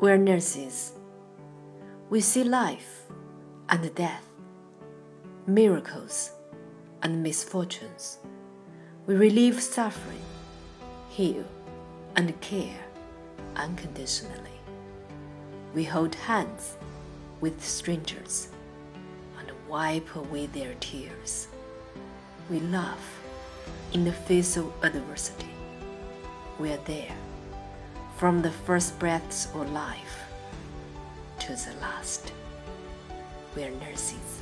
We're nurses. We see life and death, miracles and misfortunes. We relieve suffering, heal, and care unconditionally. We hold hands with strangers and wipe away their tears. We laugh in the face of adversity. We are there from the first breaths of life to the last. We are nurses.